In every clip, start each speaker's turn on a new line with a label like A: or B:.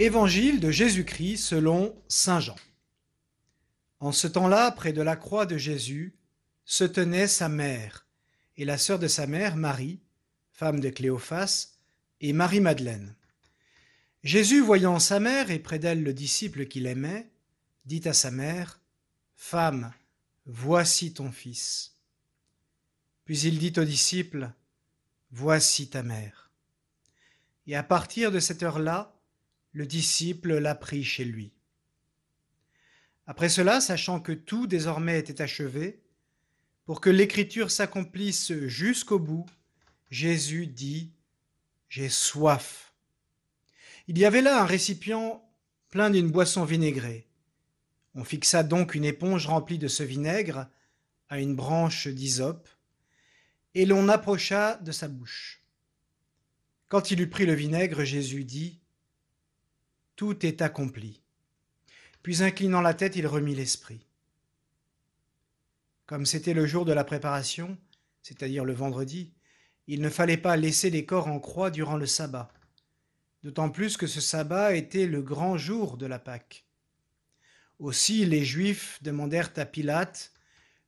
A: Évangile de Jésus-Christ selon Saint Jean. En ce temps-là, près de la croix de Jésus, se tenait sa mère et la sœur de sa mère, Marie, femme de Cléophas, et Marie-Madeleine. Jésus, voyant sa mère et près d'elle le disciple qu'il aimait, dit à sa mère, Femme, voici ton fils. Puis il dit au disciple, Voici ta mère. Et à partir de cette heure-là, le disciple l'a pris chez lui. Après cela, sachant que tout désormais était achevé, pour que l'écriture s'accomplisse jusqu'au bout, Jésus dit, J'ai soif. Il y avait là un récipient plein d'une boisson vinaigrée. On fixa donc une éponge remplie de ce vinaigre à une branche d'hysope, et l'on approcha de sa bouche. Quand il eut pris le vinaigre, Jésus dit, Tout est accompli. Puis inclinant la tête, il remit l'esprit. Comme c'était le jour de la préparation, c'est-à-dire le vendredi, il ne fallait pas laisser les corps en croix durant le sabbat, d'autant plus que ce sabbat était le grand jour de la Pâque. Aussi les Juifs demandèrent à Pilate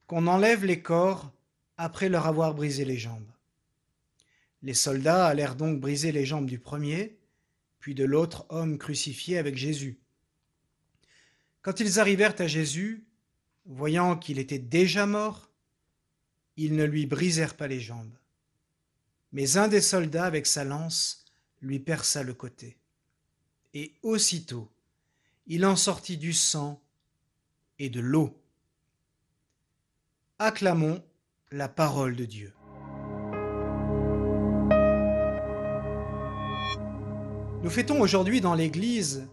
A: qu'on enlève les corps après leur avoir brisé les jambes. Les soldats allèrent donc briser les jambes du premier, puis de l'autre homme crucifié avec Jésus. Quand ils arrivèrent à Jésus, voyant qu'il était déjà mort, ils ne lui brisèrent pas les jambes. Mais un des soldats, avec sa lance, lui perça le côté. Et aussitôt, il en sortit du sang et de l'eau. Acclamons la parole de Dieu. Nous fêtons aujourd'hui dans l'Église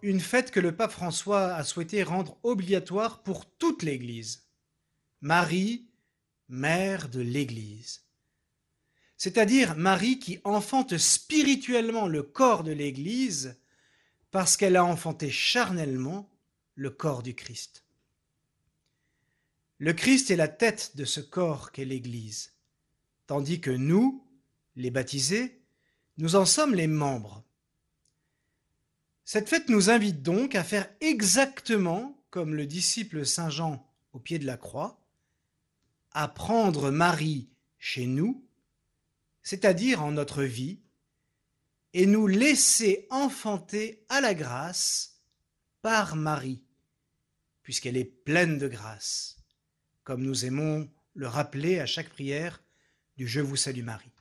A: une fête que le pape François a souhaité rendre obligatoire pour toute l'Église. Marie, mère de l'Église. C'est-à-dire Marie qui enfante spirituellement le corps de l'Église parce qu'elle a enfanté charnellement le corps du Christ. Le Christ est la tête de ce corps qu'est l'Église, tandis que nous, les baptisés, nous en sommes les membres. Cette fête nous invite donc à faire exactement comme le disciple Saint Jean au pied de la croix, à prendre Marie chez nous, c'est-à-dire en notre vie, et nous laisser enfanter à la grâce par Marie, puisqu'elle est pleine de grâce, comme nous aimons le rappeler à chaque prière du Je vous salue Marie.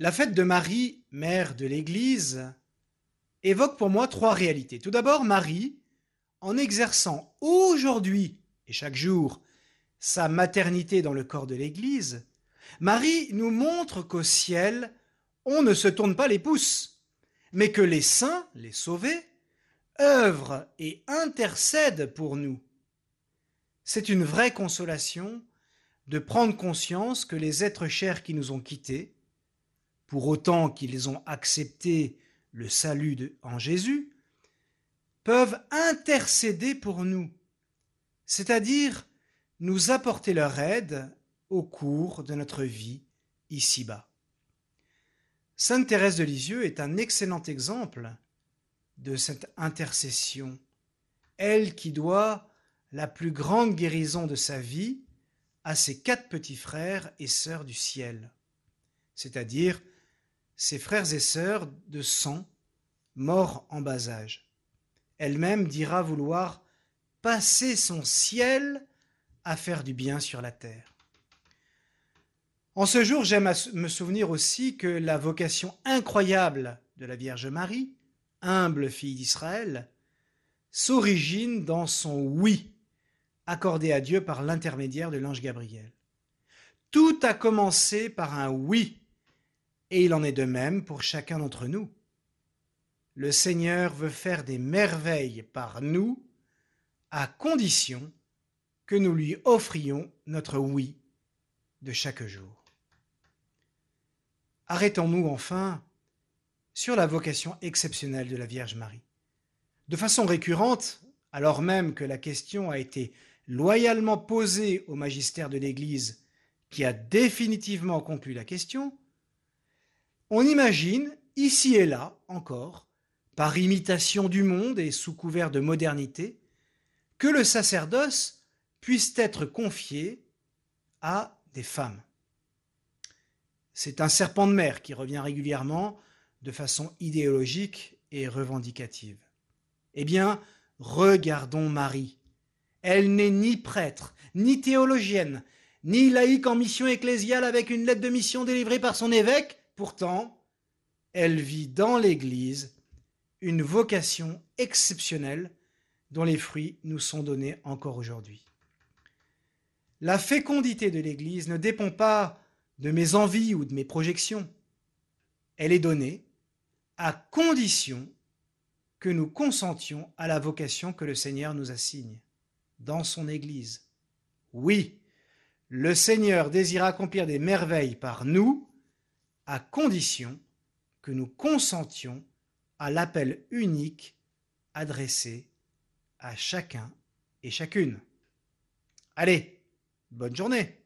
A: La fête de Marie, mère de l'Église, évoque pour moi trois réalités. Tout d'abord, Marie, en exerçant aujourd'hui et chaque jour sa maternité dans le corps de l'Église, Marie nous montre qu'au ciel, on ne se tourne pas les pouces, mais que les saints, les sauvés, œuvrent et intercèdent pour nous. C'est une vraie consolation de prendre conscience que les êtres chers qui nous ont quittés, pour autant qu'ils ont accepté le salut en Jésus, peuvent intercéder pour nous, c'est-à-dire nous apporter leur aide au cours de notre vie ici-bas. Sainte Thérèse de Lisieux est un excellent exemple de cette intercession, elle qui doit la plus grande guérison de sa vie à ses quatre petits frères et sœurs du ciel, c'est-à-dire ses frères et sœurs de sang, morts en bas âge. Elle-même dira vouloir passer son ciel à faire du bien sur la terre. En ce jour, j'aime me souvenir aussi que la vocation incroyable de la Vierge Marie, humble fille d'Israël, s'origine dans son oui accordé à Dieu par l'intermédiaire de l'ange Gabriel. Tout a commencé par un oui et il en est de même pour chacun d'entre nous. Le Seigneur veut faire des merveilles par nous, à condition que nous lui offrions notre oui de chaque jour. Arrêtons-nous enfin sur la vocation exceptionnelle de la Vierge Marie. De façon récurrente, alors même que la question a été loyalement posée au magistère de l'Église qui a définitivement conclu la question, on imagine, ici et là encore, par imitation du monde et sous couvert de modernité, que le sacerdoce puisse être confié à des femmes. C'est un serpent de mer qui revient régulièrement de façon idéologique et revendicative. Eh bien, regardons Marie. Elle n'est ni prêtre, ni théologienne, ni laïque en mission ecclésiale avec une lettre de mission délivrée par son évêque. Pourtant, elle vit dans l'Église une vocation exceptionnelle dont les fruits nous sont donnés encore aujourd'hui. La fécondité de l'Église ne dépend pas de mes envies ou de mes projections. Elle est donnée à condition que nous consentions à la vocation que le Seigneur nous assigne dans son Église. Oui, le Seigneur désire accomplir des merveilles par nous, à condition que nous consentions à l'appel unique adressé à chacun et chacune. Allez, bonne journée